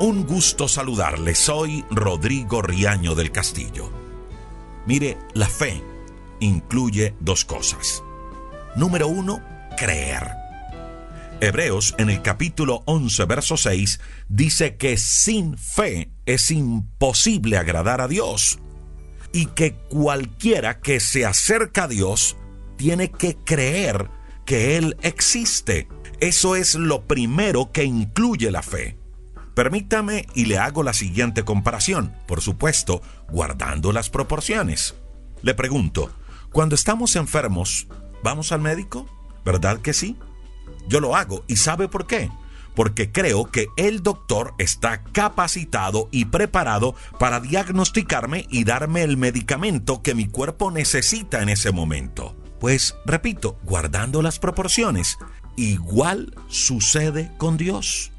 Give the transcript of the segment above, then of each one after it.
Un gusto saludarle, soy Rodrigo Riaño del Castillo. Mire, la fe incluye dos cosas. Número uno, creer. Hebreos en el capítulo 11, verso 6, dice que sin fe es imposible agradar a Dios y que cualquiera que se acerca a Dios tiene que creer que Él existe. Eso es lo primero que incluye la fe. Permítame y le hago la siguiente comparación, por supuesto, guardando las proporciones. Le pregunto, cuando estamos enfermos, ¿vamos al médico? ¿Verdad que sí? Yo lo hago y ¿sabe por qué? Porque creo que el doctor está capacitado y preparado para diagnosticarme y darme el medicamento que mi cuerpo necesita en ese momento. Pues, repito, guardando las proporciones, igual sucede con Dios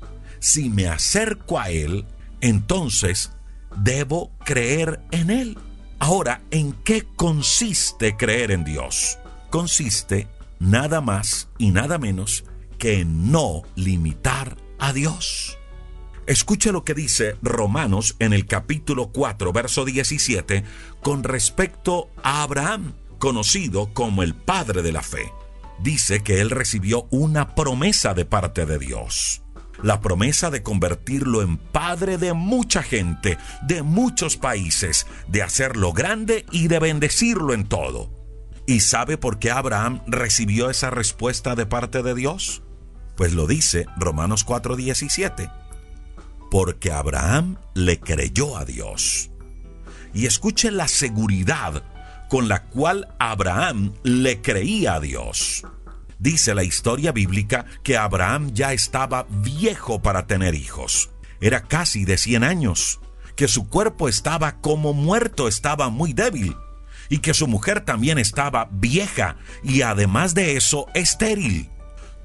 si me acerco a Él, entonces debo creer en Él. Ahora, ¿en qué consiste creer en Dios? Consiste nada más y nada menos que en no limitar a Dios. Escuche lo que dice Romanos en el capítulo 4, verso 17, con respecto a Abraham, conocido como el padre de la fe. Dice que él recibió una promesa de parte de Dios la promesa de convertirlo en padre de mucha gente, de muchos países, de hacerlo grande y de bendecirlo en todo. ¿Y sabe por qué Abraham recibió esa respuesta de parte de Dios? Pues lo dice Romanos 4:17. Porque Abraham le creyó a Dios. Y escuche la seguridad con la cual Abraham le creía a Dios. Dice la historia bíblica que Abraham ya estaba viejo para tener hijos. Era casi de 100 años, que su cuerpo estaba como muerto, estaba muy débil, y que su mujer también estaba vieja y además de eso estéril.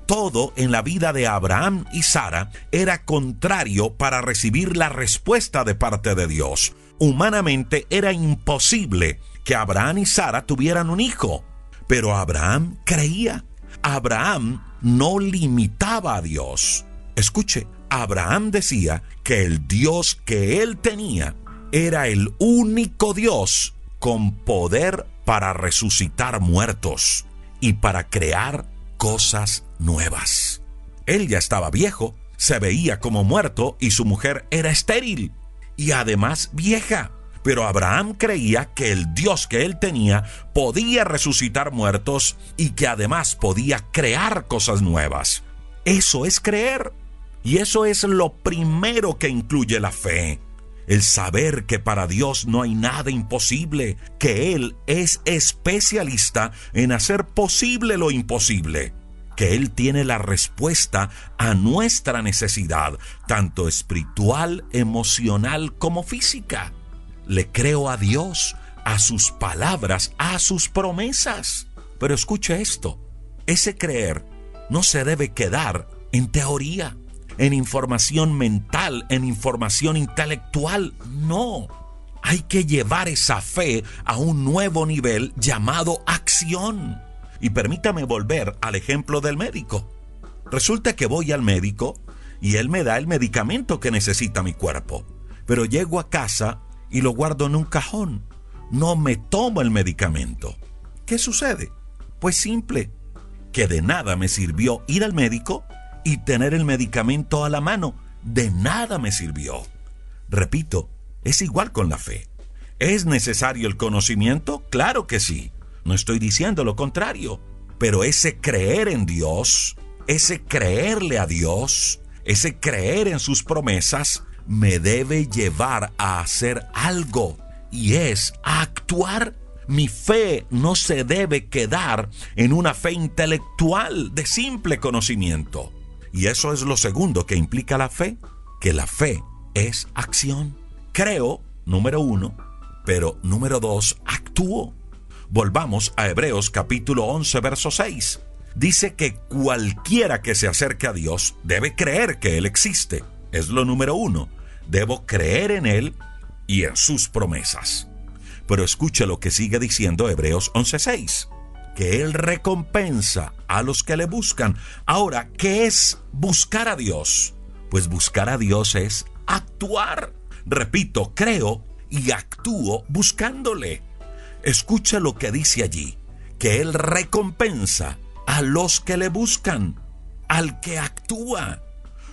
Todo en la vida de Abraham y Sara era contrario para recibir la respuesta de parte de Dios. Humanamente era imposible que Abraham y Sara tuvieran un hijo, pero Abraham creía Abraham no limitaba a Dios. Escuche, Abraham decía que el Dios que él tenía era el único Dios con poder para resucitar muertos y para crear cosas nuevas. Él ya estaba viejo, se veía como muerto y su mujer era estéril y además vieja. Pero Abraham creía que el Dios que él tenía podía resucitar muertos y que además podía crear cosas nuevas. Eso es creer. Y eso es lo primero que incluye la fe. El saber que para Dios no hay nada imposible, que Él es especialista en hacer posible lo imposible, que Él tiene la respuesta a nuestra necesidad, tanto espiritual, emocional como física le creo a Dios, a sus palabras, a sus promesas. Pero escuche esto, ese creer no se debe quedar en teoría, en información mental, en información intelectual, no. Hay que llevar esa fe a un nuevo nivel llamado acción. Y permítame volver al ejemplo del médico. Resulta que voy al médico y él me da el medicamento que necesita mi cuerpo. Pero llego a casa y lo guardo en un cajón. No me tomo el medicamento. ¿Qué sucede? Pues simple, que de nada me sirvió ir al médico y tener el medicamento a la mano. De nada me sirvió. Repito, es igual con la fe. ¿Es necesario el conocimiento? Claro que sí. No estoy diciendo lo contrario. Pero ese creer en Dios, ese creerle a Dios, ese creer en sus promesas, me debe llevar a hacer algo y es actuar. Mi fe no se debe quedar en una fe intelectual de simple conocimiento. Y eso es lo segundo que implica la fe, que la fe es acción. Creo, número uno, pero número dos, actúo. Volvamos a Hebreos capítulo 11, verso 6. Dice que cualquiera que se acerque a Dios debe creer que Él existe. Es lo número uno debo creer en Él y en sus promesas. Pero escuche lo que sigue diciendo Hebreos 11:6, que Él recompensa a los que le buscan. Ahora, ¿qué es buscar a Dios? Pues buscar a Dios es actuar. Repito, creo y actúo buscándole. Escucha lo que dice allí, que Él recompensa a los que le buscan, al que actúa,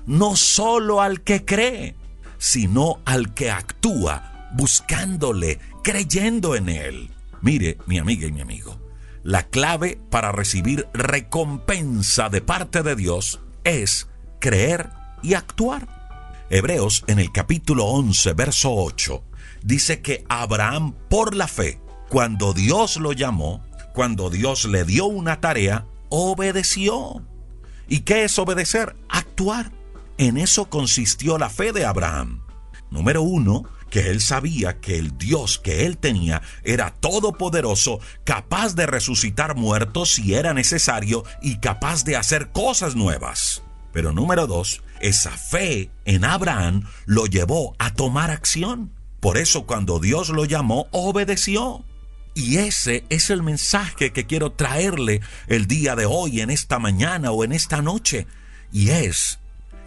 no solo al que cree, sino al que actúa buscándole, creyendo en Él. Mire, mi amiga y mi amigo, la clave para recibir recompensa de parte de Dios es creer y actuar. Hebreos en el capítulo 11, verso 8, dice que Abraham por la fe, cuando Dios lo llamó, cuando Dios le dio una tarea, obedeció. ¿Y qué es obedecer? Actuar. En eso consistió la fe de Abraham. Número uno, que él sabía que el Dios que él tenía era todopoderoso, capaz de resucitar muertos si era necesario y capaz de hacer cosas nuevas. Pero número dos, esa fe en Abraham lo llevó a tomar acción. Por eso cuando Dios lo llamó, obedeció. Y ese es el mensaje que quiero traerle el día de hoy, en esta mañana o en esta noche. Y es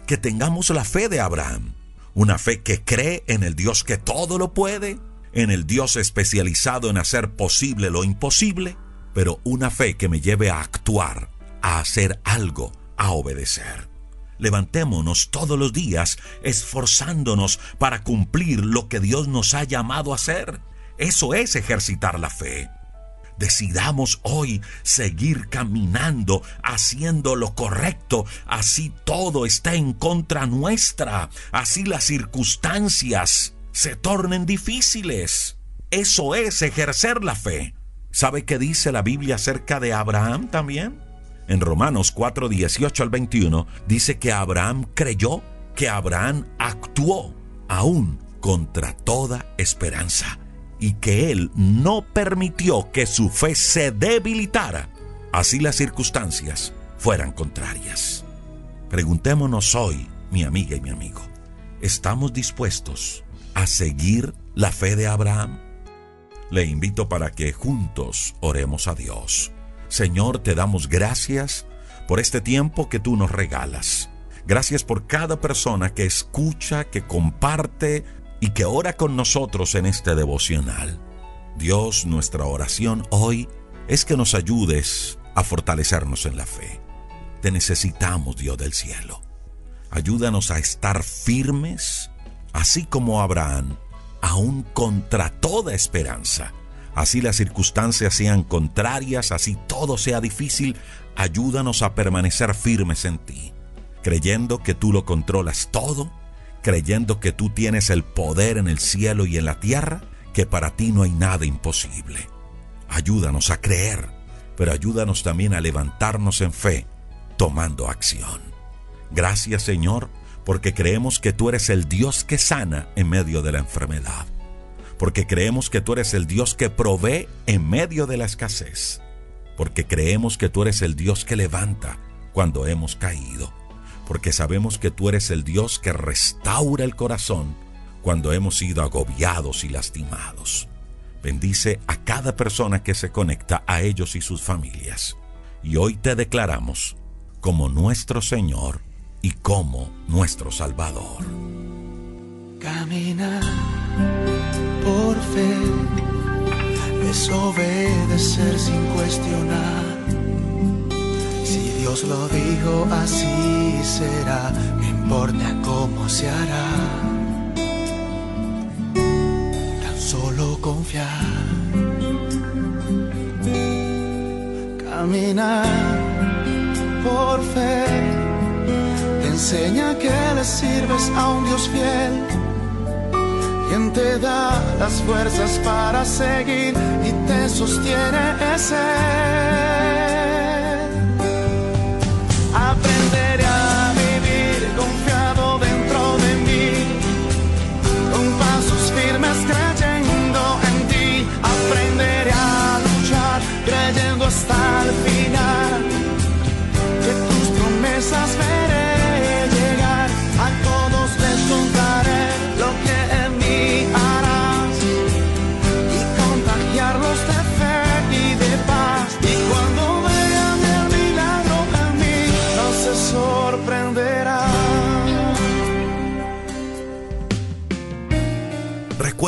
que tengamos la fe de Abraham. Una fe que cree en el Dios que todo lo puede, en el Dios especializado en hacer posible lo imposible, pero una fe que me lleve a actuar, a hacer algo, a obedecer. Levantémonos todos los días esforzándonos para cumplir lo que Dios nos ha llamado a hacer. Eso es ejercitar la fe. Decidamos hoy seguir caminando, haciendo lo correcto, así todo está en contra nuestra, así las circunstancias se tornen difíciles. Eso es ejercer la fe. ¿Sabe qué dice la Biblia acerca de Abraham también? En Romanos 4, 18 al 21 dice que Abraham creyó, que Abraham actuó aún contra toda esperanza y que él no permitió que su fe se debilitara, así las circunstancias fueran contrarias. Preguntémonos hoy, mi amiga y mi amigo, ¿estamos dispuestos a seguir la fe de Abraham? Le invito para que juntos oremos a Dios. Señor, te damos gracias por este tiempo que tú nos regalas. Gracias por cada persona que escucha, que comparte, y que ora con nosotros en este devocional. Dios, nuestra oración hoy es que nos ayudes a fortalecernos en la fe. Te necesitamos, Dios del cielo. Ayúdanos a estar firmes, así como Abraham, aún contra toda esperanza. Así las circunstancias sean contrarias, así todo sea difícil, ayúdanos a permanecer firmes en ti, creyendo que tú lo controlas todo creyendo que tú tienes el poder en el cielo y en la tierra, que para ti no hay nada imposible. Ayúdanos a creer, pero ayúdanos también a levantarnos en fe, tomando acción. Gracias Señor, porque creemos que tú eres el Dios que sana en medio de la enfermedad, porque creemos que tú eres el Dios que provee en medio de la escasez, porque creemos que tú eres el Dios que levanta cuando hemos caído porque sabemos que tú eres el Dios que restaura el corazón cuando hemos sido agobiados y lastimados. Bendice a cada persona que se conecta a ellos y sus familias. Y hoy te declaramos como nuestro Señor y como nuestro Salvador. Caminar por fe es obedecer sin cuestionar Lo dijo, así será, no importa cómo se hará. Tan solo confiar. Caminar por fe te enseña que le sirves a un Dios fiel. Quien te da las fuerzas para seguir y te sostiene ese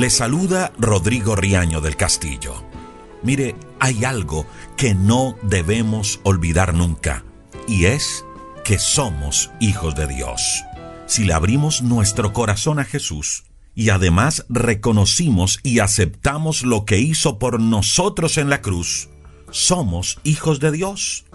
Le saluda Rodrigo Riaño del Castillo. Mire, hay algo que no debemos olvidar nunca, y es que somos hijos de Dios. Si le abrimos nuestro corazón a Jesús, y además reconocimos y aceptamos lo que hizo por nosotros en la cruz, somos hijos de Dios.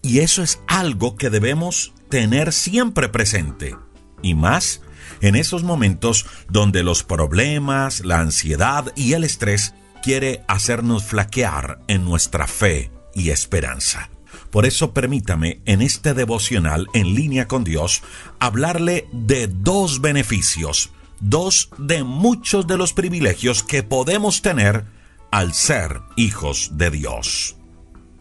Y eso es algo que debemos tener siempre presente. Y más en esos momentos donde los problemas, la ansiedad y el estrés quiere hacernos flaquear en nuestra fe y esperanza. Por eso permítame en este devocional en línea con Dios hablarle de dos beneficios, dos de muchos de los privilegios que podemos tener al ser hijos de Dios.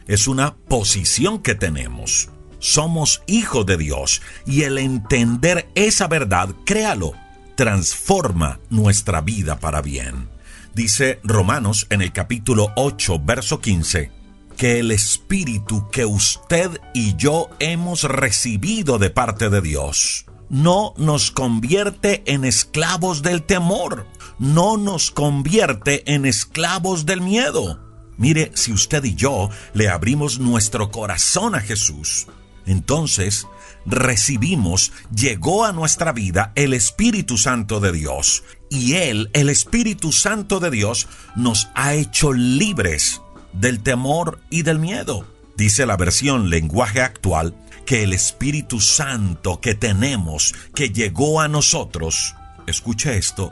Es una posición que tenemos somos hijos de Dios y el entender esa verdad, créalo, transforma nuestra vida para bien. Dice Romanos en el capítulo 8, verso 15, que el Espíritu que usted y yo hemos recibido de parte de Dios no nos convierte en esclavos del temor, no nos convierte en esclavos del miedo. Mire, si usted y yo le abrimos nuestro corazón a Jesús, entonces recibimos, llegó a nuestra vida el Espíritu Santo de Dios. Y Él, el Espíritu Santo de Dios, nos ha hecho libres del temor y del miedo. Dice la versión lenguaje actual que el Espíritu Santo que tenemos, que llegó a nosotros, escuche esto,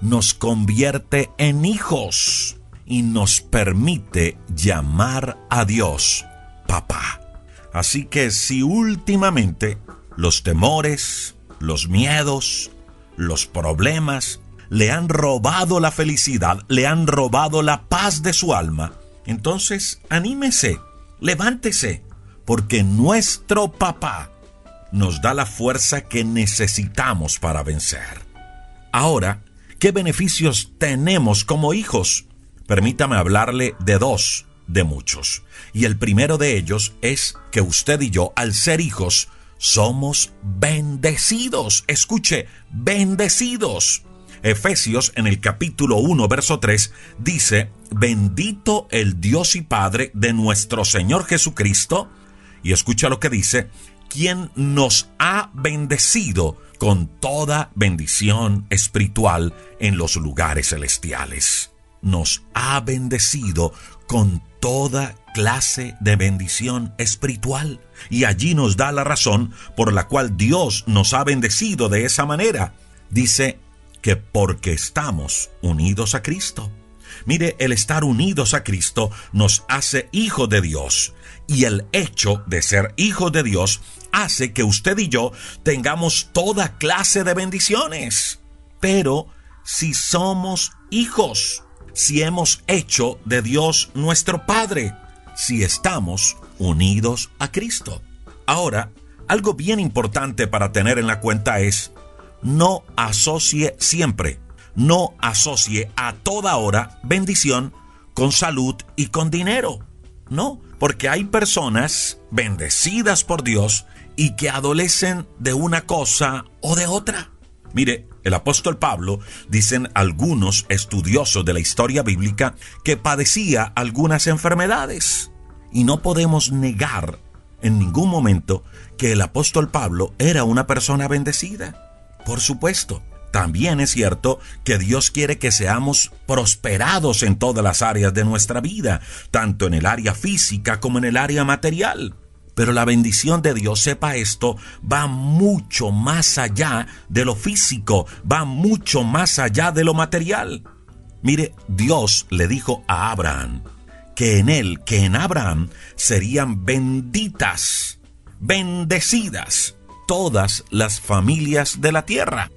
nos convierte en hijos y nos permite llamar a Dios papá. Así que si últimamente los temores, los miedos, los problemas le han robado la felicidad, le han robado la paz de su alma, entonces anímese, levántese, porque nuestro papá nos da la fuerza que necesitamos para vencer. Ahora, ¿qué beneficios tenemos como hijos? Permítame hablarle de dos de muchos. Y el primero de ellos es que usted y yo, al ser hijos, somos bendecidos. Escuche, bendecidos. Efesios en el capítulo 1, verso 3 dice, bendito el Dios y Padre de nuestro Señor Jesucristo. Y escucha lo que dice, quien nos ha bendecido con toda bendición espiritual en los lugares celestiales. Nos ha bendecido con toda clase de bendición espiritual. Y allí nos da la razón por la cual Dios nos ha bendecido de esa manera. Dice que porque estamos unidos a Cristo. Mire, el estar unidos a Cristo nos hace hijo de Dios. Y el hecho de ser hijo de Dios hace que usted y yo tengamos toda clase de bendiciones. Pero si somos hijos, si hemos hecho de Dios nuestro Padre, si estamos unidos a Cristo. Ahora, algo bien importante para tener en la cuenta es, no asocie siempre, no asocie a toda hora bendición con salud y con dinero. No, porque hay personas bendecidas por Dios y que adolecen de una cosa o de otra. Mire, el apóstol Pablo, dicen algunos estudiosos de la historia bíblica, que padecía algunas enfermedades. Y no podemos negar en ningún momento que el apóstol Pablo era una persona bendecida. Por supuesto, también es cierto que Dios quiere que seamos prosperados en todas las áreas de nuestra vida, tanto en el área física como en el área material. Pero la bendición de Dios, sepa esto, va mucho más allá de lo físico, va mucho más allá de lo material. Mire, Dios le dijo a Abraham que en él, que en Abraham, serían benditas, bendecidas todas las familias de la tierra.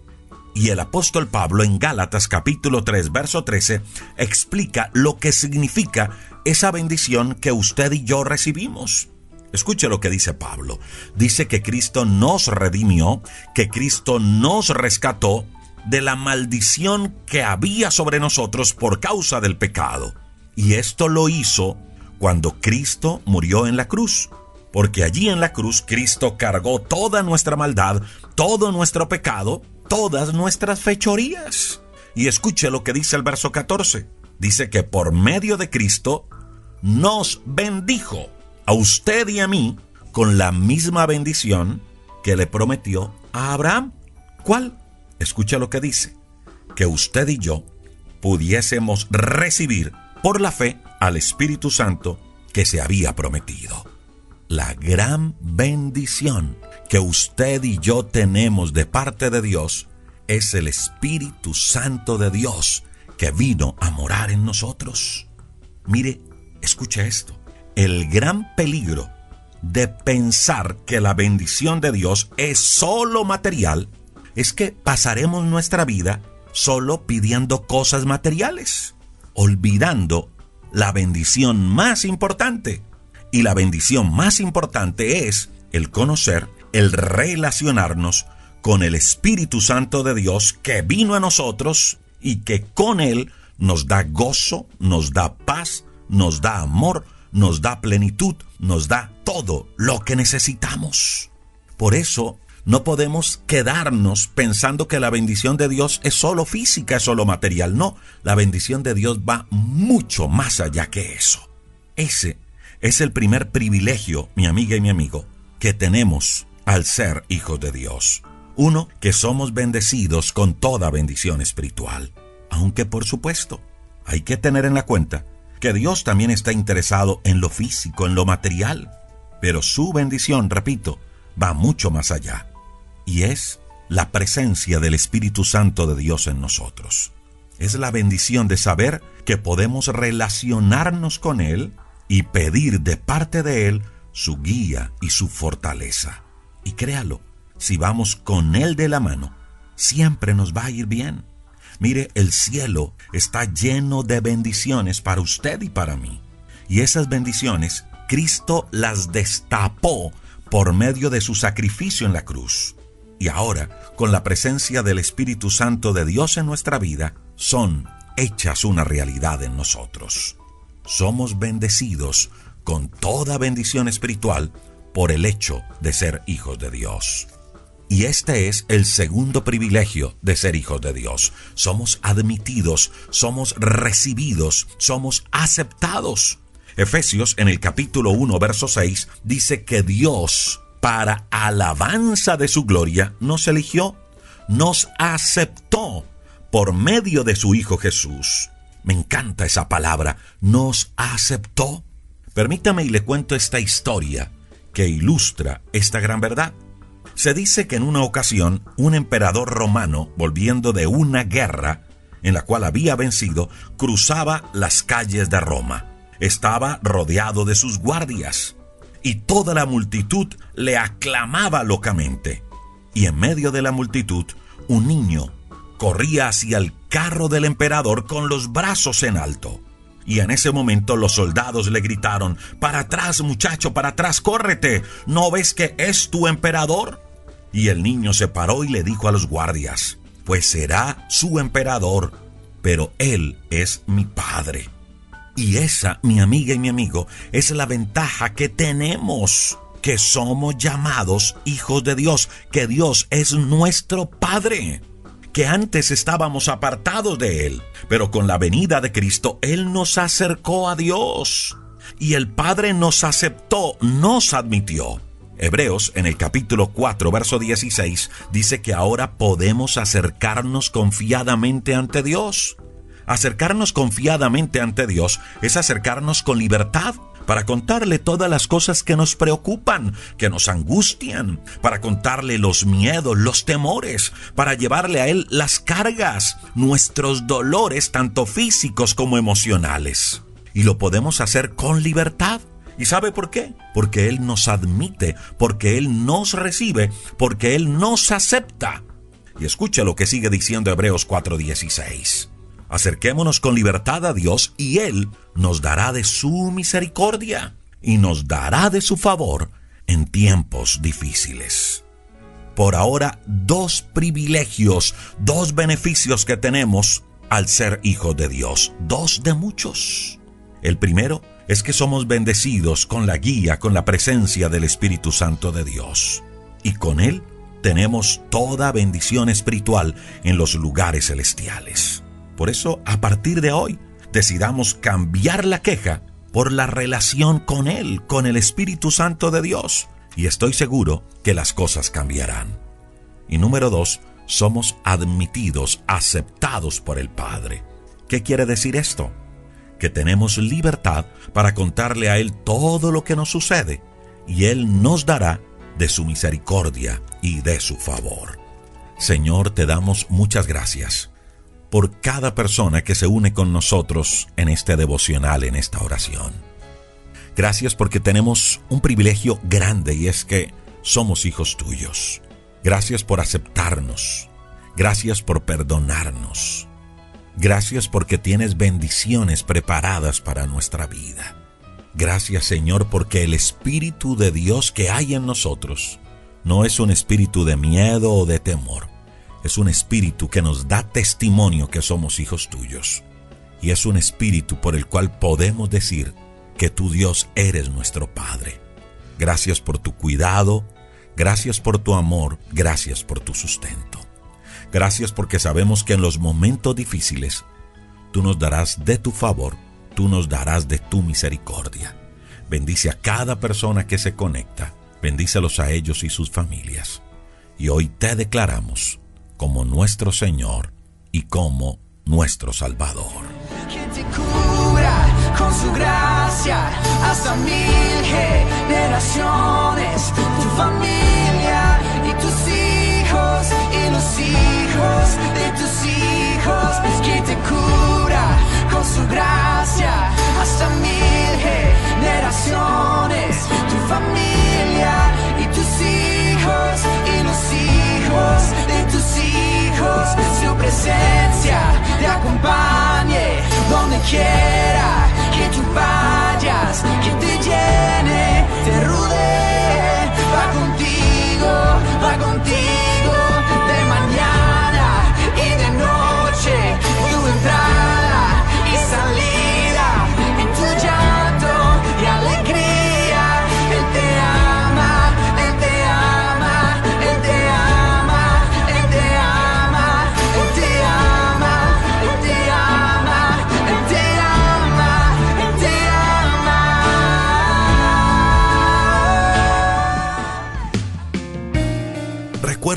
Y el apóstol Pablo en Gálatas capítulo 3 verso 13 explica lo que significa esa bendición que usted y yo recibimos. Escuche lo que dice Pablo. Dice que Cristo nos redimió, que Cristo nos rescató de la maldición que había sobre nosotros por causa del pecado. Y esto lo hizo cuando Cristo murió en la cruz. Porque allí en la cruz Cristo cargó toda nuestra maldad, todo nuestro pecado, todas nuestras fechorías. Y escuche lo que dice el verso 14. Dice que por medio de Cristo nos bendijo a usted y a mí con la misma bendición que le prometió a Abraham. ¿Cuál? Escucha lo que dice. Que usted y yo pudiésemos recibir por la fe al Espíritu Santo que se había prometido. La gran bendición que usted y yo tenemos de parte de Dios es el Espíritu Santo de Dios que vino a morar en nosotros. Mire, escuche esto el gran peligro de pensar que la bendición de Dios es solo material es que pasaremos nuestra vida solo pidiendo cosas materiales, olvidando la bendición más importante. Y la bendición más importante es el conocer, el relacionarnos con el Espíritu Santo de Dios que vino a nosotros y que con Él nos da gozo, nos da paz, nos da amor, nos da plenitud, nos da todo lo que necesitamos. Por eso no podemos quedarnos pensando que la bendición de Dios es solo física, es solo material. No, la bendición de Dios va mucho más allá que eso. Ese es el primer privilegio, mi amiga y mi amigo, que tenemos al ser hijos de Dios. Uno, que somos bendecidos con toda bendición espiritual. Aunque por supuesto, hay que tener en la cuenta que Dios también está interesado en lo físico, en lo material, pero su bendición, repito, va mucho más allá, y es la presencia del Espíritu Santo de Dios en nosotros. Es la bendición de saber que podemos relacionarnos con Él y pedir de parte de Él su guía y su fortaleza. Y créalo, si vamos con Él de la mano, siempre nos va a ir bien. Mire, el cielo está lleno de bendiciones para usted y para mí. Y esas bendiciones, Cristo las destapó por medio de su sacrificio en la cruz. Y ahora, con la presencia del Espíritu Santo de Dios en nuestra vida, son hechas una realidad en nosotros. Somos bendecidos con toda bendición espiritual por el hecho de ser hijos de Dios. Y este es el segundo privilegio de ser hijos de Dios. Somos admitidos, somos recibidos, somos aceptados. Efesios en el capítulo 1, verso 6 dice que Dios, para alabanza de su gloria, nos eligió, nos aceptó por medio de su Hijo Jesús. Me encanta esa palabra, nos aceptó. Permítame y le cuento esta historia que ilustra esta gran verdad. Se dice que en una ocasión un emperador romano, volviendo de una guerra en la cual había vencido, cruzaba las calles de Roma. Estaba rodeado de sus guardias y toda la multitud le aclamaba locamente. Y en medio de la multitud, un niño corría hacia el carro del emperador con los brazos en alto. Y en ese momento los soldados le gritaron, Para atrás muchacho, para atrás, córrete. ¿No ves que es tu emperador? Y el niño se paró y le dijo a los guardias, pues será su emperador, pero él es mi padre. Y esa, mi amiga y mi amigo, es la ventaja que tenemos, que somos llamados hijos de Dios, que Dios es nuestro Padre, que antes estábamos apartados de Él, pero con la venida de Cristo Él nos acercó a Dios. y el Padre nos aceptó, nos admitió. Hebreos en el capítulo 4, verso 16, dice que ahora podemos acercarnos confiadamente ante Dios. Acercarnos confiadamente ante Dios es acercarnos con libertad para contarle todas las cosas que nos preocupan, que nos angustian, para contarle los miedos, los temores, para llevarle a Él las cargas, nuestros dolores, tanto físicos como emocionales. Y lo podemos hacer con libertad. ¿Y sabe por qué? Porque Él nos admite, porque Él nos recibe, porque Él nos acepta. Y escucha lo que sigue diciendo Hebreos 4:16. Acerquémonos con libertad a Dios y Él nos dará de su misericordia y nos dará de su favor en tiempos difíciles. Por ahora, dos privilegios, dos beneficios que tenemos al ser hijos de Dios, dos de muchos. El primero es que somos bendecidos con la guía, con la presencia del Espíritu Santo de Dios. Y con Él tenemos toda bendición espiritual en los lugares celestiales. Por eso, a partir de hoy, decidamos cambiar la queja por la relación con Él, con el Espíritu Santo de Dios. Y estoy seguro que las cosas cambiarán. Y número dos, somos admitidos, aceptados por el Padre. ¿Qué quiere decir esto? Que tenemos libertad para contarle a Él todo lo que nos sucede y Él nos dará de su misericordia y de su favor. Señor, te damos muchas gracias por cada persona que se une con nosotros en este devocional, en esta oración. Gracias porque tenemos un privilegio grande y es que somos hijos tuyos. Gracias por aceptarnos. Gracias por perdonarnos. Gracias porque tienes bendiciones preparadas para nuestra vida. Gracias Señor porque el Espíritu de Dios que hay en nosotros no es un espíritu de miedo o de temor, es un espíritu que nos da testimonio que somos hijos tuyos. Y es un espíritu por el cual podemos decir que tu Dios eres nuestro Padre. Gracias por tu cuidado, gracias por tu amor, gracias por tu sustento. Gracias porque sabemos que en los momentos difíciles tú nos darás de tu favor, tú nos darás de tu misericordia. Bendice a cada persona que se conecta, bendícelos a ellos y sus familias. Y hoy te declaramos como nuestro Señor y como nuestro Salvador. Que te cubra con su gracia hasta mil generaciones, tu familia y tus hijos y los hijos de tus hijos, que te cubra con su gracia hasta mil generaciones, tu familia acompañe donde quiera que tú vayas, que te llene,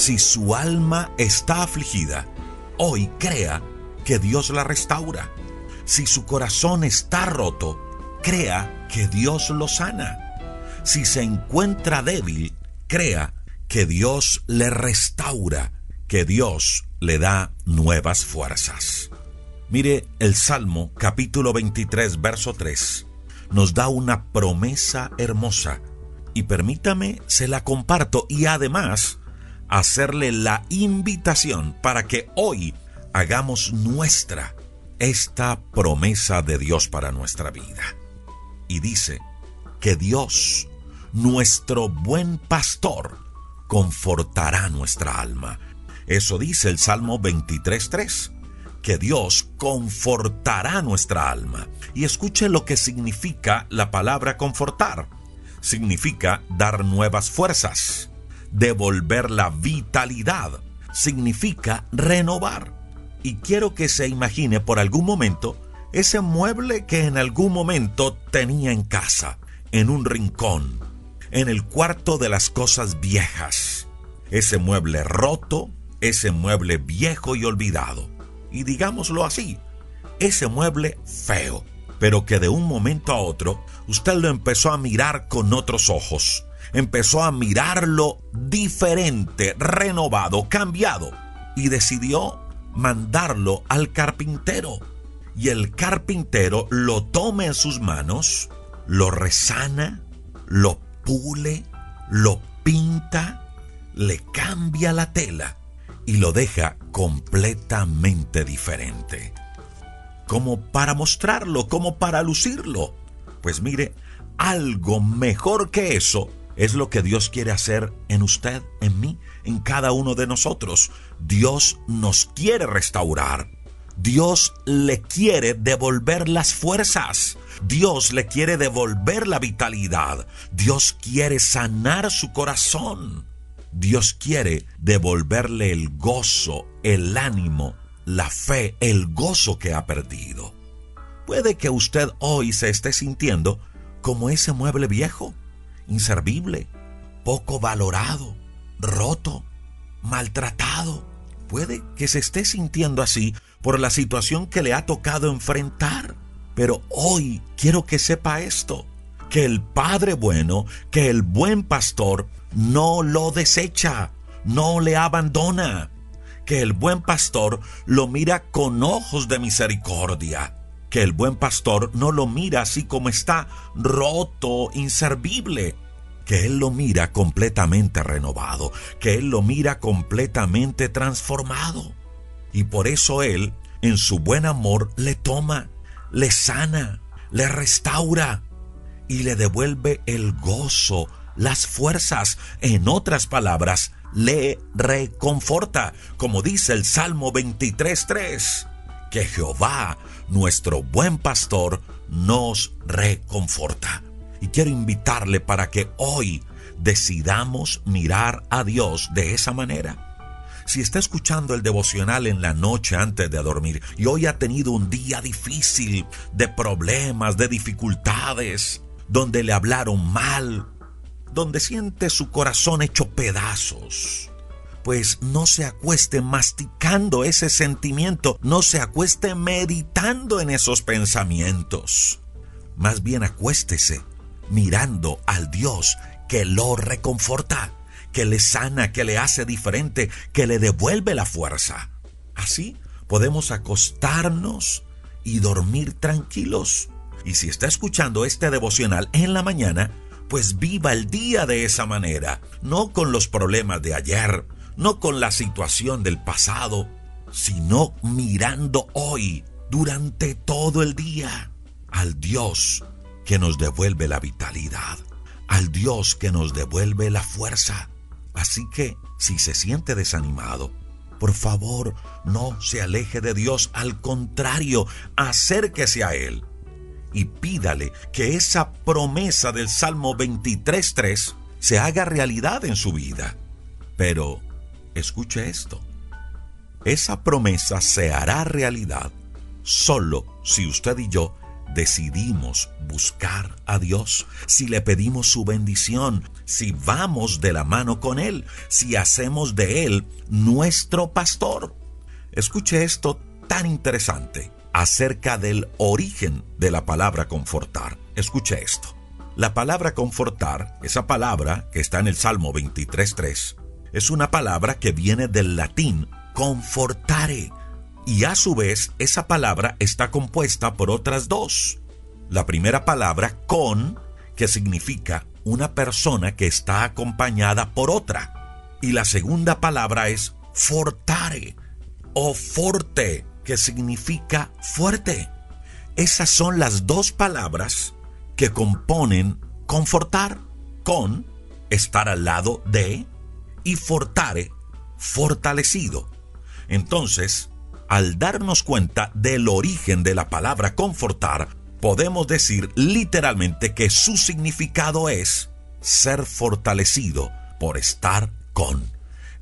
Si su alma está afligida, hoy crea que Dios la restaura. Si su corazón está roto, crea que Dios lo sana. Si se encuentra débil, crea que Dios le restaura, que Dios le da nuevas fuerzas. Mire, el Salmo capítulo 23, verso 3, nos da una promesa hermosa y permítame, se la comparto y además hacerle la invitación para que hoy hagamos nuestra esta promesa de Dios para nuestra vida. Y dice que Dios, nuestro buen pastor, confortará nuestra alma. Eso dice el Salmo 23.3, que Dios confortará nuestra alma. Y escuche lo que significa la palabra confortar. Significa dar nuevas fuerzas, devolver la vitalidad, significa renovar y quiero que se imagine por algún momento ese mueble que en algún momento tenía en casa, en un rincón, en el cuarto de las cosas viejas. Ese mueble roto, ese mueble viejo y olvidado. Y digámoslo así, ese mueble feo, pero que de un momento a otro usted lo empezó a mirar con otros ojos. Empezó a mirarlo diferente, renovado, cambiado. Y decidió mandarlo al carpintero y el carpintero lo toma en sus manos, lo resana, lo pule, lo pinta, le cambia la tela y lo deja completamente diferente. Como para mostrarlo, como para lucirlo. Pues mire, algo mejor que eso es lo que Dios quiere hacer en usted, en mí, en cada uno de nosotros. Dios nos quiere restaurar. Dios le quiere devolver las fuerzas. Dios le quiere devolver la vitalidad. Dios quiere sanar su corazón. Dios quiere devolverle el gozo, el ánimo, la fe, el gozo que ha perdido. Puede que usted hoy se esté sintiendo como ese mueble viejo inservible, poco valorado, roto, maltratado. Puede que se esté sintiendo así por la situación que le ha tocado enfrentar. Pero hoy quiero que sepa esto, que el Padre bueno, que el buen pastor no lo desecha, no le abandona, que el buen pastor lo mira con ojos de misericordia que el buen pastor no lo mira así como está, roto, inservible, que Él lo mira completamente renovado, que Él lo mira completamente transformado. Y por eso Él, en su buen amor, le toma, le sana, le restaura y le devuelve el gozo, las fuerzas, en otras palabras, le reconforta, como dice el Salmo 23.3 que Jehová, nuestro buen pastor, nos reconforta. Y quiero invitarle para que hoy decidamos mirar a Dios de esa manera. Si está escuchando el devocional en la noche antes de dormir y hoy ha tenido un día difícil de problemas, de dificultades, donde le hablaron mal, donde siente su corazón hecho pedazos, pues no se acueste masticando ese sentimiento, no se acueste meditando en esos pensamientos. Más bien acuéstese mirando al Dios que lo reconforta, que le sana, que le hace diferente, que le devuelve la fuerza. Así podemos acostarnos y dormir tranquilos. Y si está escuchando este devocional en la mañana, pues viva el día de esa manera, no con los problemas de ayer, no con la situación del pasado, sino mirando hoy, durante todo el día, al Dios que nos devuelve la vitalidad, al Dios que nos devuelve la fuerza. Así que, si se siente desanimado, por favor, no se aleje de Dios, al contrario, acérquese a Él y pídale que esa promesa del Salmo 23.3 se haga realidad en su vida. Pero Escuche esto. Esa promesa se hará realidad solo si usted y yo decidimos buscar a Dios, si le pedimos su bendición, si vamos de la mano con Él, si hacemos de Él nuestro pastor. Escuche esto tan interesante acerca del origen de la palabra confortar. Escuche esto. La palabra confortar, esa palabra que está en el Salmo 23.3, es una palabra que viene del latín confortare. Y a su vez, esa palabra está compuesta por otras dos. La primera palabra, con, que significa una persona que está acompañada por otra. Y la segunda palabra es fortare o forte, que significa fuerte. Esas son las dos palabras que componen confortar, con, estar al lado de, y fortare, fortalecido. Entonces, al darnos cuenta del origen de la palabra confortar, podemos decir literalmente que su significado es ser fortalecido por estar con.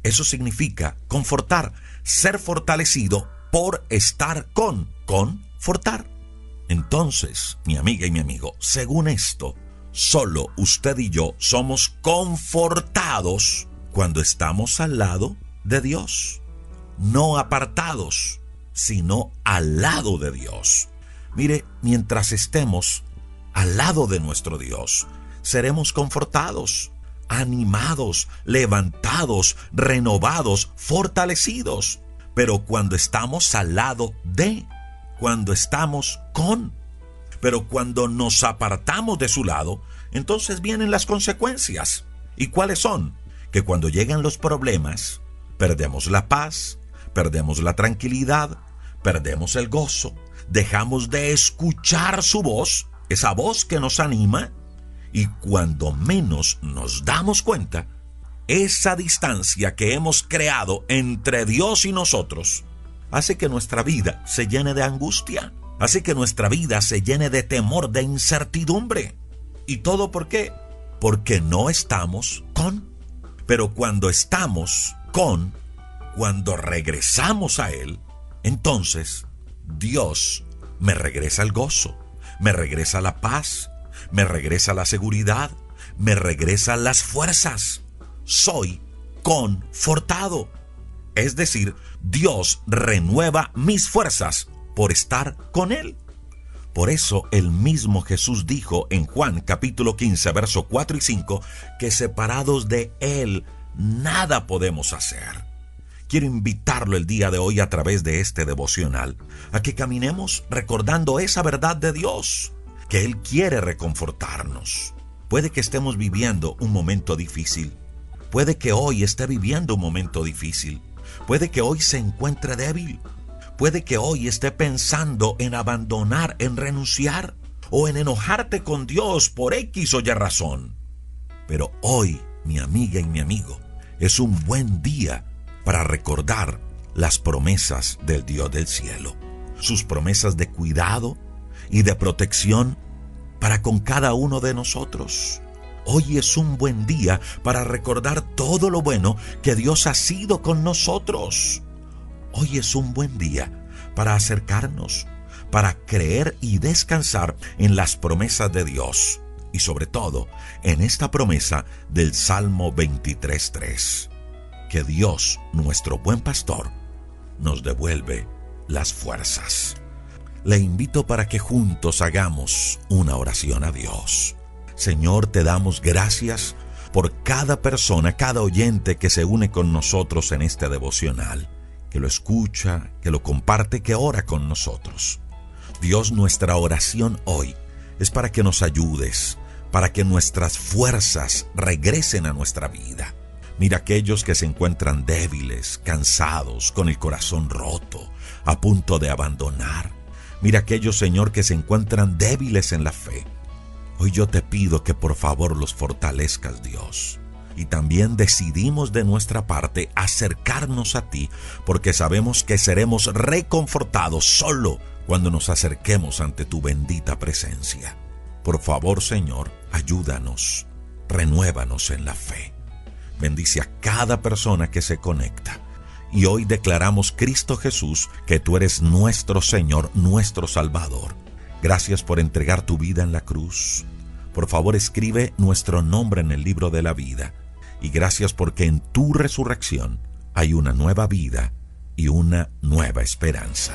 Eso significa confortar, ser fortalecido por estar con, confortar. Entonces, mi amiga y mi amigo, según esto, solo usted y yo somos confortados cuando estamos al lado de Dios, no apartados, sino al lado de Dios. Mire, mientras estemos al lado de nuestro Dios, seremos confortados, animados, levantados, renovados, fortalecidos. Pero cuando estamos al lado de, cuando estamos con, pero cuando nos apartamos de su lado, entonces vienen las consecuencias. ¿Y cuáles son? Que cuando llegan los problemas, perdemos la paz, perdemos la tranquilidad, perdemos el gozo, dejamos de escuchar su voz, esa voz que nos anima, y cuando menos nos damos cuenta, esa distancia que hemos creado entre Dios y nosotros hace que nuestra vida se llene de angustia, hace que nuestra vida se llene de temor, de incertidumbre. ¿Y todo por qué? Porque no estamos con. Pero cuando estamos con, cuando regresamos a Él, entonces Dios me regresa el gozo, me regresa la paz, me regresa la seguridad, me regresa las fuerzas. Soy confortado. Es decir, Dios renueva mis fuerzas por estar con Él. Por eso el mismo Jesús dijo en Juan capítulo 15, verso 4 y 5, que separados de Él nada podemos hacer. Quiero invitarlo el día de hoy a través de este devocional a que caminemos recordando esa verdad de Dios que Él quiere reconfortarnos. Puede que estemos viviendo un momento difícil. Puede que hoy esté viviendo un momento difícil. Puede que hoy se encuentre débil. Puede que hoy esté pensando en abandonar, en renunciar o en enojarte con Dios por X o Y razón. Pero hoy, mi amiga y mi amigo, es un buen día para recordar las promesas del Dios del cielo, sus promesas de cuidado, y de protección para con cada uno de nosotros. Hoy es un buen día para recordar todo lo bueno que Dios ha sido con nosotros. Hoy es un buen día para acercarnos, para creer y descansar en las promesas de Dios y sobre todo en esta promesa del Salmo 23.3. Que Dios, nuestro buen pastor, nos devuelve las fuerzas le invito para que juntos hagamos una oración a Dios. Señor, te damos gracias por cada persona, cada oyente que se une con nosotros en este devocional, que lo escucha, que lo comparte, que ora con nosotros. Dios, nuestra oración hoy es para que nos ayudes, para que nuestras fuerzas regresen a nuestra vida. Mira aquellos que se encuentran débiles, cansados, con el corazón roto, a punto de abandonar. Mira aquellos, Señor, que se encuentran débiles en la fe. Hoy yo te pido que por favor los fortalezcas, Dios. Y también decidimos de nuestra parte acercarnos a ti, porque sabemos que seremos reconfortados solo cuando nos acerquemos ante tu bendita presencia. Por favor, Señor, ayúdanos, renuévanos en la fe. Bendice a cada persona que se conecta y hoy declaramos, Cristo Jesús, que tú eres nuestro Señor, nuestro Salvador. Gracias por entregar tu vida en la cruz. Por favor, escribe nuestro nombre en el libro de la vida. Y gracias porque en tu resurrección hay una nueva vida y una nueva esperanza.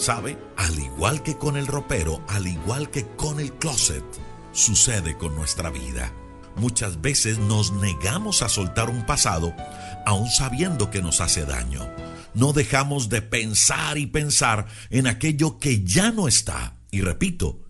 ¿Sabe? Al igual que con el ropero, al igual que con el closet, sucede con nuestra vida. Muchas veces nos negamos a soltar un pasado, aun sabiendo que nos hace daño. No dejamos de pensar y pensar en aquello que ya no está. Y repito,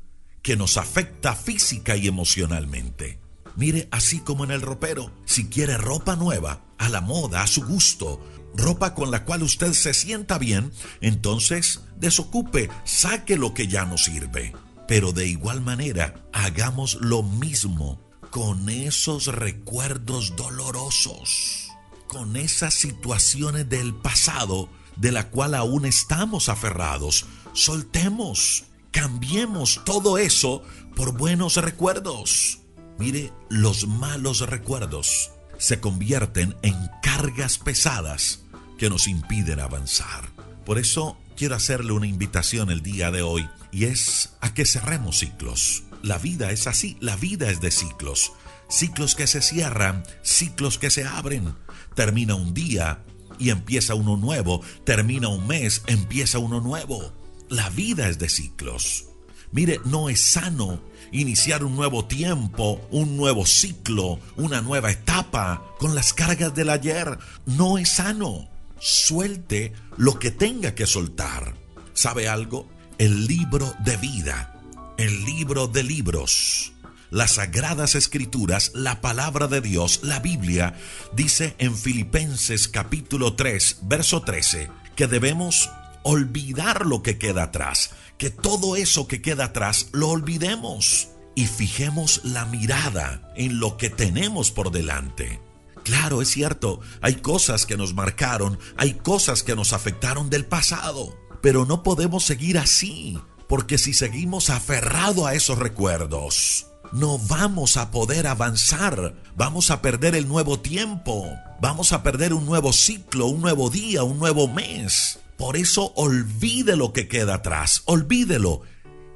que nos afecta física y emocionalmente. Mire, así como en el ropero, si quiere ropa nueva, a la moda, a su gusto, ropa con la cual usted se sienta bien, entonces desocupe, saque lo que ya no sirve. Pero de igual manera, hagamos lo mismo con esos recuerdos dolorosos, con esas situaciones del pasado de la cual aún estamos aferrados. Soltemos, cambiemos todo eso por buenos recuerdos. Mire, los malos recuerdos se convierten en cargas pesadas que nos impiden avanzar. Por eso quiero hacerle una invitación el día de hoy y es a que cerremos ciclos. La vida es así, la vida es de ciclos. Ciclos que se cierran, ciclos que se abren. Termina un día y empieza uno nuevo. Termina un mes, empieza uno nuevo. La vida es de ciclos. Mire, no es sano iniciar un nuevo tiempo, un nuevo ciclo, una nueva etapa con las cargas del ayer. No es sano. Suelte lo que tenga que soltar. ¿Sabe algo? El libro de vida, el libro de libros, las sagradas escrituras, la palabra de Dios, la Biblia, dice en Filipenses capítulo 3, verso 13, que debemos olvidar lo que queda atrás, que todo eso que queda atrás lo olvidemos y fijemos la mirada en lo que tenemos por delante. Claro, es cierto, hay cosas que nos marcaron, hay cosas que nos afectaron del pasado, pero no podemos seguir así, porque si seguimos aferrado a esos recuerdos, no vamos a poder avanzar, vamos a perder el nuevo tiempo, vamos a perder un nuevo ciclo, un nuevo día, un nuevo mes. Por eso olvide lo que queda atrás, olvídelo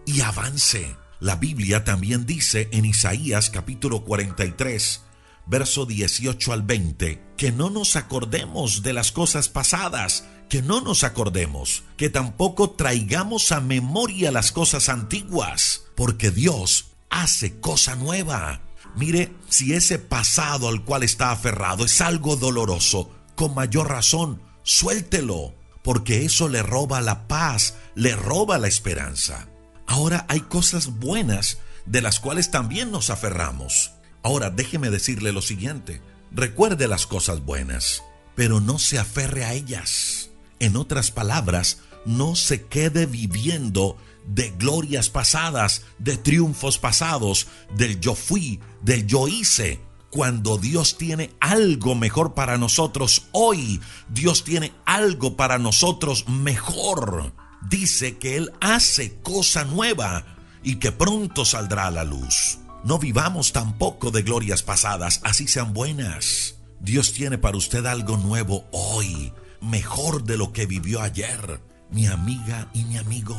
y avance. La Biblia también dice en Isaías capítulo 43, verso 18 al 20, que no nos acordemos de las cosas pasadas, que no nos acordemos, que tampoco traigamos a memoria las cosas antiguas, porque Dios hace cosa nueva. Mire, si ese pasado al cual está aferrado es algo doloroso, con mayor razón, suéltelo, porque eso le roba la paz, le roba la esperanza. Ahora hay cosas buenas de las cuales también nos aferramos. Ahora déjeme decirle lo siguiente, Recuerde las cosas buenas, pero no se aferre a ellas. En otras palabras, no se quede viviendo de glorias pasadas, de triunfos pasados, del yo fui, del yo hice. Cuando Dios tiene algo mejor para nosotros hoy, Dios tiene algo para nosotros mejor. Dice que Él hace cosa nueva y que pronto saldrá a la luz. No vivamos tampoco de glorias pasadas, así sean buenas. Dios tiene para usted algo nuevo hoy, mejor de lo que vivió ayer, mi amiga y mi amigo.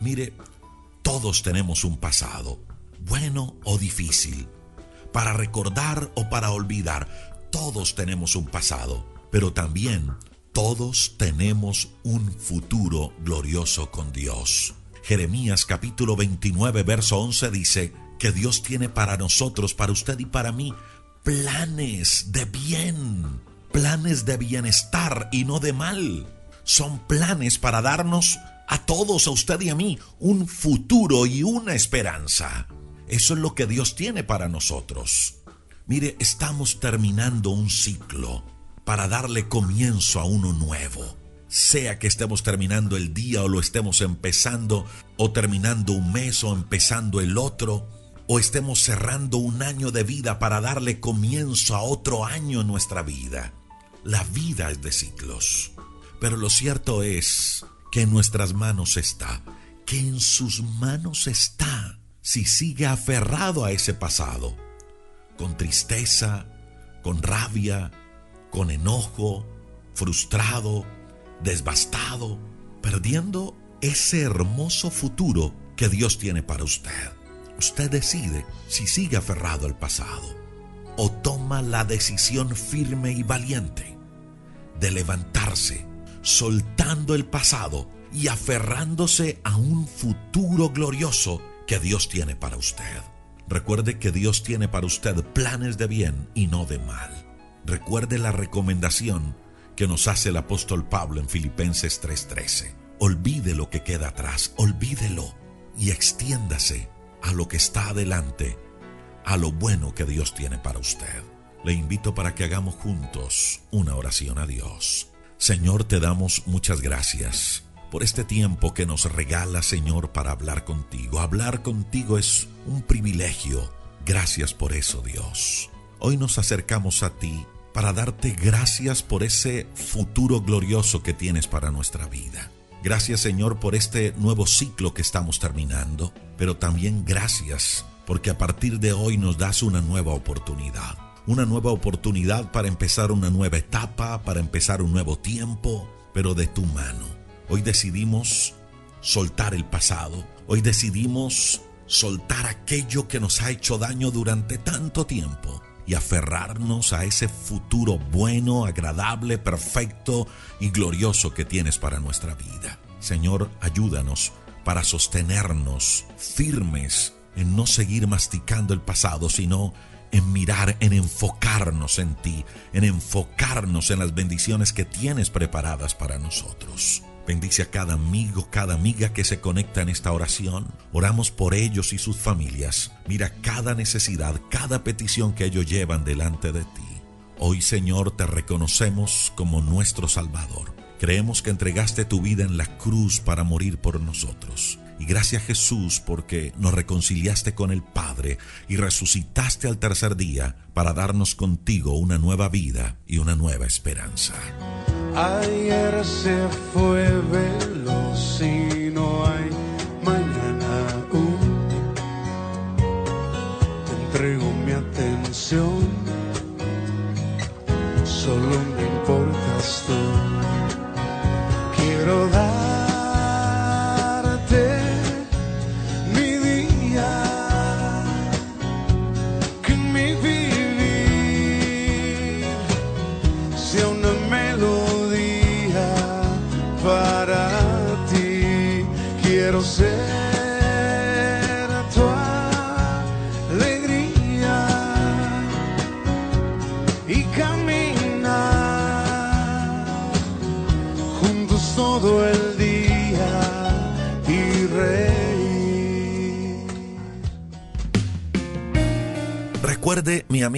Mire, todos tenemos un pasado, bueno o difícil. Para recordar o para olvidar, todos tenemos un pasado, pero también todos tenemos un futuro glorioso con Dios. Jeremías capítulo 29, verso 11 dice que Dios tiene para nosotros, para usted y para mí, planes de bien, planes de bienestar y no de mal. Son planes para darnos a todos, a usted y a mí, un futuro y una esperanza. Eso es lo que Dios tiene para nosotros. Mire, estamos terminando un ciclo para darle comienzo a uno nuevo. Sea que estemos terminando el día o lo estemos empezando, o terminando un mes o empezando el otro, o estemos cerrando un año de vida para darle comienzo a otro año en nuestra vida. La vida es de ciclos. Pero lo cierto es que en nuestras manos está, que en sus manos está, si sigue aferrado a ese pasado, con tristeza, con rabia, con enojo, frustrado, desbastado, perdiendo ese hermoso futuro que Dios tiene para usted. Usted decide si sigue aferrado al pasado o toma la decisión firme y valiente de levantarse soltando el pasado y aferrándose a un futuro glorioso que Dios tiene para usted. Recuerde que Dios tiene para usted planes de bien y no de mal. Recuerde la recomendación que nos hace el apóstol Pablo en Filipenses 3:13. Olvide lo que queda atrás, olvídelo y extiéndase a lo que está adelante, a lo bueno que Dios tiene para usted. Le invito para que hagamos juntos una oración a Dios. Señor, te damos muchas gracias por este tiempo que nos regala, Señor, para hablar contigo. Hablar contigo es un privilegio. Gracias por eso, Dios. Hoy nos acercamos a ti para darte gracias por ese futuro glorioso que tienes para nuestra vida. Gracias, Señor, por este nuevo ciclo que estamos terminando, pero también gracias porque a partir de hoy nos das una nueva oportunidad una nueva oportunidad para empezar una nueva etapa, para empezar un nuevo tiempo, pero de tu mano. Hoy decidimos soltar el pasado, hoy decidimos soltar aquello que nos ha hecho daño durante tanto tiempo y aferrarnos a ese futuro bueno, agradable, perfecto y glorioso que tienes para nuestra vida. Señor, ayúdanos para sostenernos firmes en no seguir masticando el pasado, sino en mirar, en enfocarnos en ti, en enfocarnos en las bendiciones que tienes preparadas para nosotros. Bendice a cada amigo, cada amiga que se conecta en esta oración. Oramos por ellos y sus familias. Mira cada necesidad, cada petición que ellos llevan delante de ti. Hoy, Señor, te reconocemos como nuestro Salvador. Creemos que entregaste tu vida en la cruz para morir por nosotros. Y gracias Jesús porque nos reconciliaste con el Padre y resucitaste al tercer día para darnos contigo una nueva vida y una nueva esperanza. Ayer se fue veloz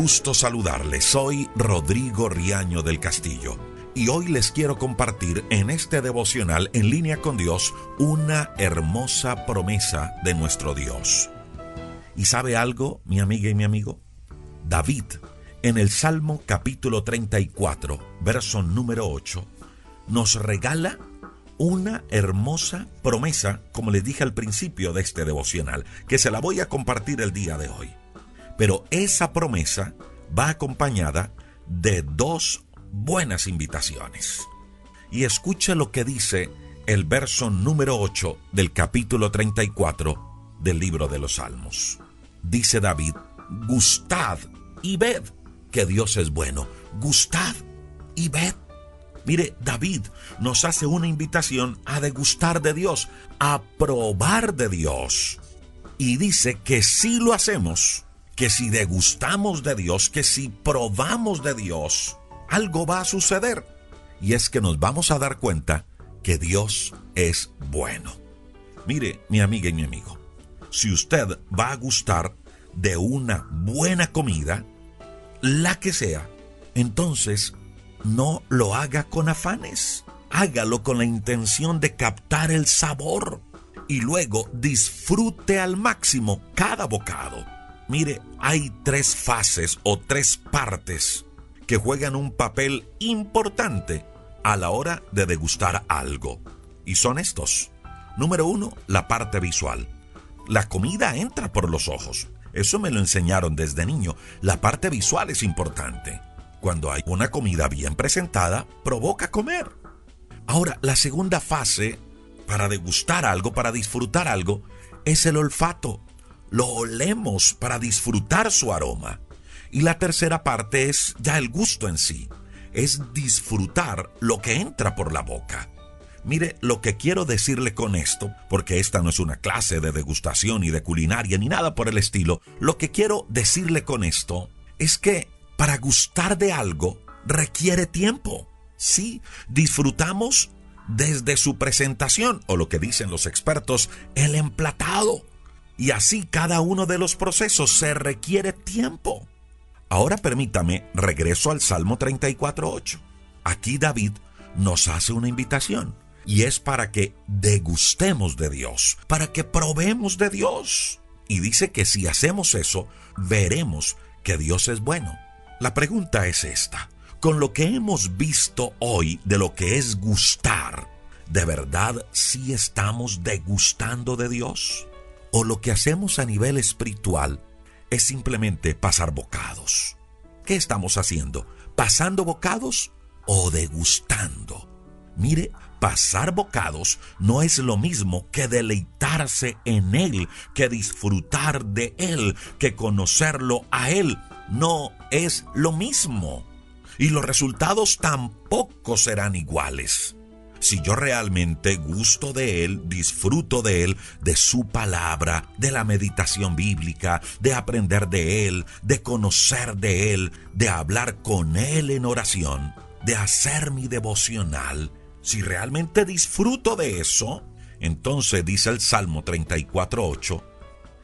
Gusto saludarles. Soy Rodrigo Riaño del Castillo. Y hoy les quiero compartir en este devocional en línea con Dios una hermosa promesa de nuestro Dios. ¿Y sabe algo, mi amiga y mi amigo? David, en el Salmo capítulo 34, verso número 8, nos regala una hermosa promesa, como les dije al principio de este devocional, que se la voy a compartir el día de hoy. Pero esa promesa va acompañada de dos buenas invitaciones. Y escucha lo que dice el verso número 8 del capítulo 34 del libro de los Salmos. Dice David, gustad y ved que Dios es bueno. Gustad y ved. Mire, David nos hace una invitación a degustar de Dios, a probar de Dios. Y dice que si lo hacemos, que si degustamos de Dios, que si probamos de Dios, algo va a suceder. Y es que nos vamos a dar cuenta que Dios es bueno. Mire, mi amiga y mi amigo, si usted va a gustar de una buena comida, la que sea, entonces no lo haga con afanes. Hágalo con la intención de captar el sabor y luego disfrute al máximo cada bocado. Mire, hay tres fases o tres partes que juegan un papel importante a la hora de degustar algo. Y son estos. Número uno, la parte visual. La comida entra por los ojos. Eso me lo enseñaron desde niño. La parte visual es importante. Cuando hay una comida bien presentada, provoca comer. Ahora, la segunda fase para degustar algo, para disfrutar algo, es el olfato lo olemos para disfrutar su aroma. Y la tercera parte es ya el gusto en sí, es disfrutar lo que entra por la boca. Mire, lo que quiero decirle con esto, porque esta no es una clase de degustación ni de culinaria ni nada por el estilo, lo que quiero decirle con esto es que para gustar de algo requiere tiempo. Sí, disfrutamos desde su presentación, o lo que dicen los expertos, el emplatado. Y así cada uno de los procesos se requiere tiempo. Ahora permítame, regreso al Salmo 34.8. Aquí David nos hace una invitación y es para que degustemos de Dios, para que probemos de Dios. Y dice que si hacemos eso, veremos que Dios es bueno. La pregunta es esta. Con lo que hemos visto hoy de lo que es gustar, ¿de verdad sí estamos degustando de Dios? O lo que hacemos a nivel espiritual es simplemente pasar bocados. ¿Qué estamos haciendo? ¿Pasando bocados o degustando? Mire, pasar bocados no es lo mismo que deleitarse en Él, que disfrutar de Él, que conocerlo a Él. No es lo mismo. Y los resultados tampoco serán iguales si yo realmente gusto de Él, disfruto de Él, de su palabra, de la meditación bíblica, de aprender de Él, de conocer de Él, de hablar con Él en oración, de hacer mi devocional, si realmente disfruto de eso, entonces dice el Salmo 34.8,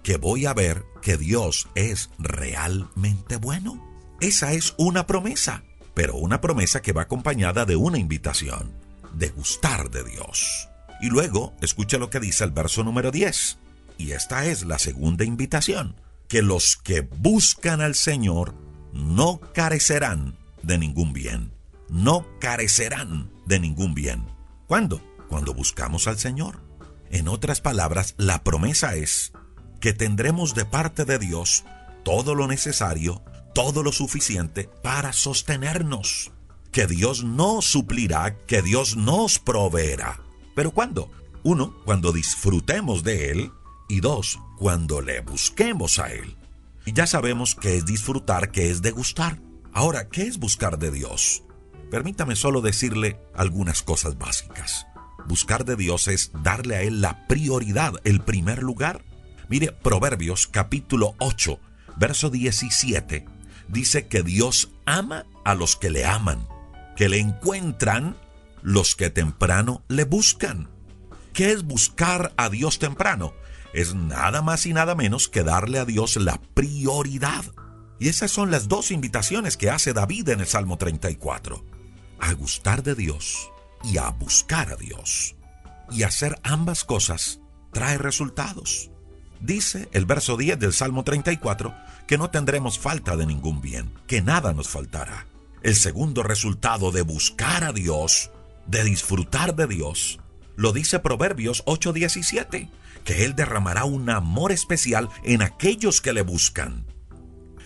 que voy a ver que Dios es realmente bueno. Esa es una promesa, pero una promesa que va acompañada de una invitación de gustar de Dios. Y luego, escucha lo que dice el verso número 10. y esta es la segunda invitación, que los que buscan al Señor no carecerán de ningún bien. No carecerán de ningún bien. ¿Cuándo? Cuando buscamos al Señor. En otras palabras, la promesa es que tendremos de parte de Dios todo lo necesario, todo lo suficiente para sostenernos. Que Dios nos suplirá, que Dios nos proveerá. ¿Pero cuándo? Uno, cuando disfrutemos de Él y dos, cuando le busquemos a Él. Y ya sabemos qué es disfrutar, qué es degustar. Ahora, ¿qué es buscar de Dios? Permítame solo decirle algunas cosas básicas. Buscar de Dios es darle a Él la prioridad, el primer lugar. Mire, Proverbios capítulo 8, verso 17, dice que Dios ama a los que le aman, que le encuentran los que temprano le buscan. ¿Qué es buscar a Dios temprano? Es nada más y nada menos que darle a Dios la prioridad. Y esas son las dos invitaciones que hace David en el Salmo 34. A gustar de Dios y a buscar a Dios. Y hacer ambas cosas trae resultados. Dice el verso 10 del Salmo 34 que no tendremos falta de ningún bien, que nada nos faltará. El segundo resultado de buscar a Dios, de disfrutar de Dios, lo dice Proverbios 8:17, que Él derramará un amor especial en aquellos que le buscan.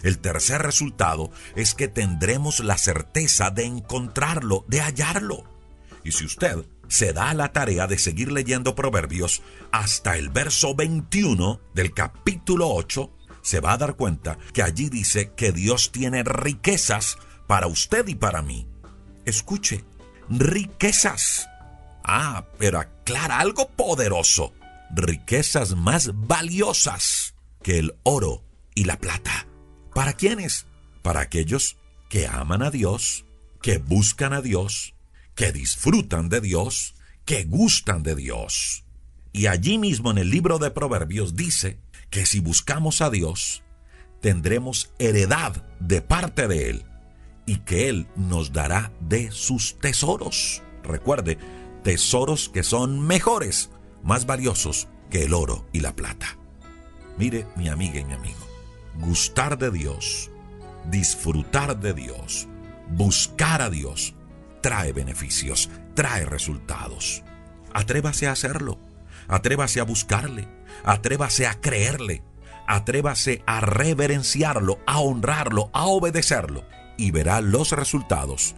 El tercer resultado es que tendremos la certeza de encontrarlo, de hallarlo. Y si usted se da la tarea de seguir leyendo Proverbios hasta el verso 21 del capítulo 8, se va a dar cuenta que allí dice que Dios tiene riquezas para usted y para mí. Escuche, riquezas. Ah, pero aclara algo poderoso. Riquezas más valiosas que el oro y la plata. ¿Para quiénes? Para aquellos que aman a Dios, que buscan a Dios, que disfrutan de Dios, que gustan de Dios. Y allí mismo en el libro de Proverbios dice que si buscamos a Dios, tendremos heredad de parte de Él y que Él nos dará de sus tesoros. Recuerde, tesoros que son mejores, más valiosos que el oro y la plata. Mire, mi amiga y mi amigo, gustar de Dios, disfrutar de Dios, buscar a Dios, trae beneficios, trae resultados. Atrévase a hacerlo, atrévase a buscarle, atrévase a creerle, atrévase a reverenciarlo, a honrarlo, a obedecerlo y verá los resultados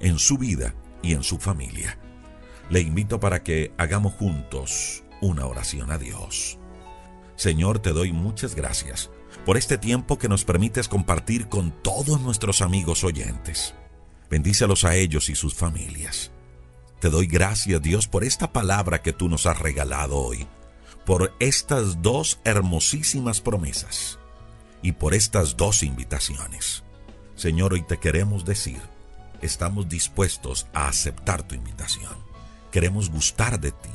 en su vida y en su familia. Le invito para que hagamos juntos una oración a Dios. Señor, te doy muchas gracias por este tiempo que nos permites compartir con todos nuestros amigos oyentes. Bendícelos a ellos y sus familias. Te doy gracias, Dios, por esta palabra que tú nos has regalado hoy, por estas dos hermosísimas promesas y por estas dos invitaciones. Señor, hoy te queremos decir, estamos dispuestos a aceptar tu invitación. Queremos gustar de ti,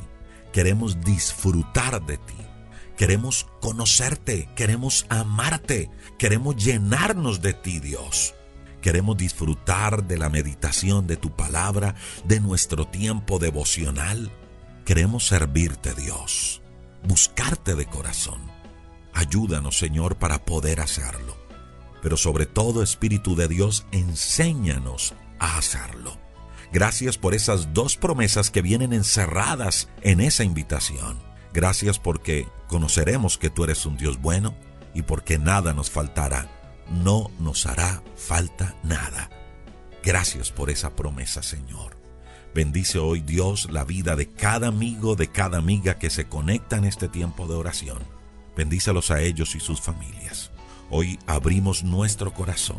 queremos disfrutar de ti, queremos conocerte, queremos amarte, queremos llenarnos de ti, Dios. Queremos disfrutar de la meditación de tu palabra, de nuestro tiempo devocional. Queremos servirte, Dios, buscarte de corazón. Ayúdanos, Señor, para poder hacerlo. Pero sobre todo, Espíritu de Dios, enséñanos a hacerlo. Gracias por esas dos promesas que vienen encerradas en esa invitación. Gracias porque conoceremos que tú eres un Dios bueno y porque nada nos faltará. No nos hará falta nada. Gracias por esa promesa, Señor. Bendice hoy Dios la vida de cada amigo, de cada amiga que se conecta en este tiempo de oración. Bendícelos a ellos y sus familias. Hoy abrimos nuestro corazón.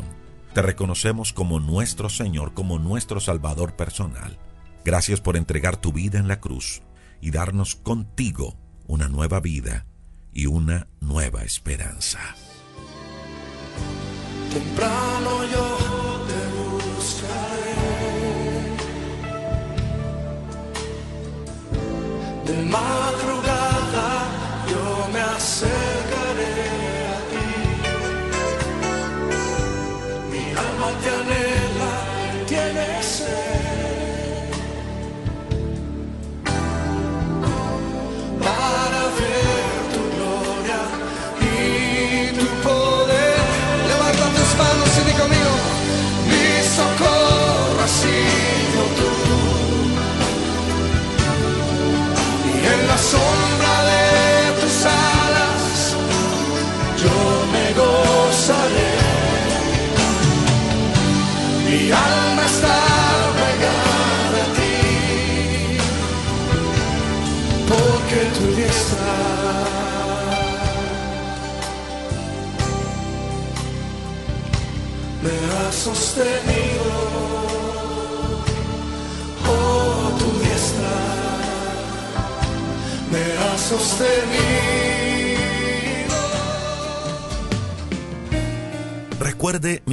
Te reconocemos como nuestro Señor, como nuestro Salvador personal. Gracias por entregar tu vida en la cruz y darnos contigo una nueva vida y una nueva esperanza. Temprano yo te buscaré. De madrugada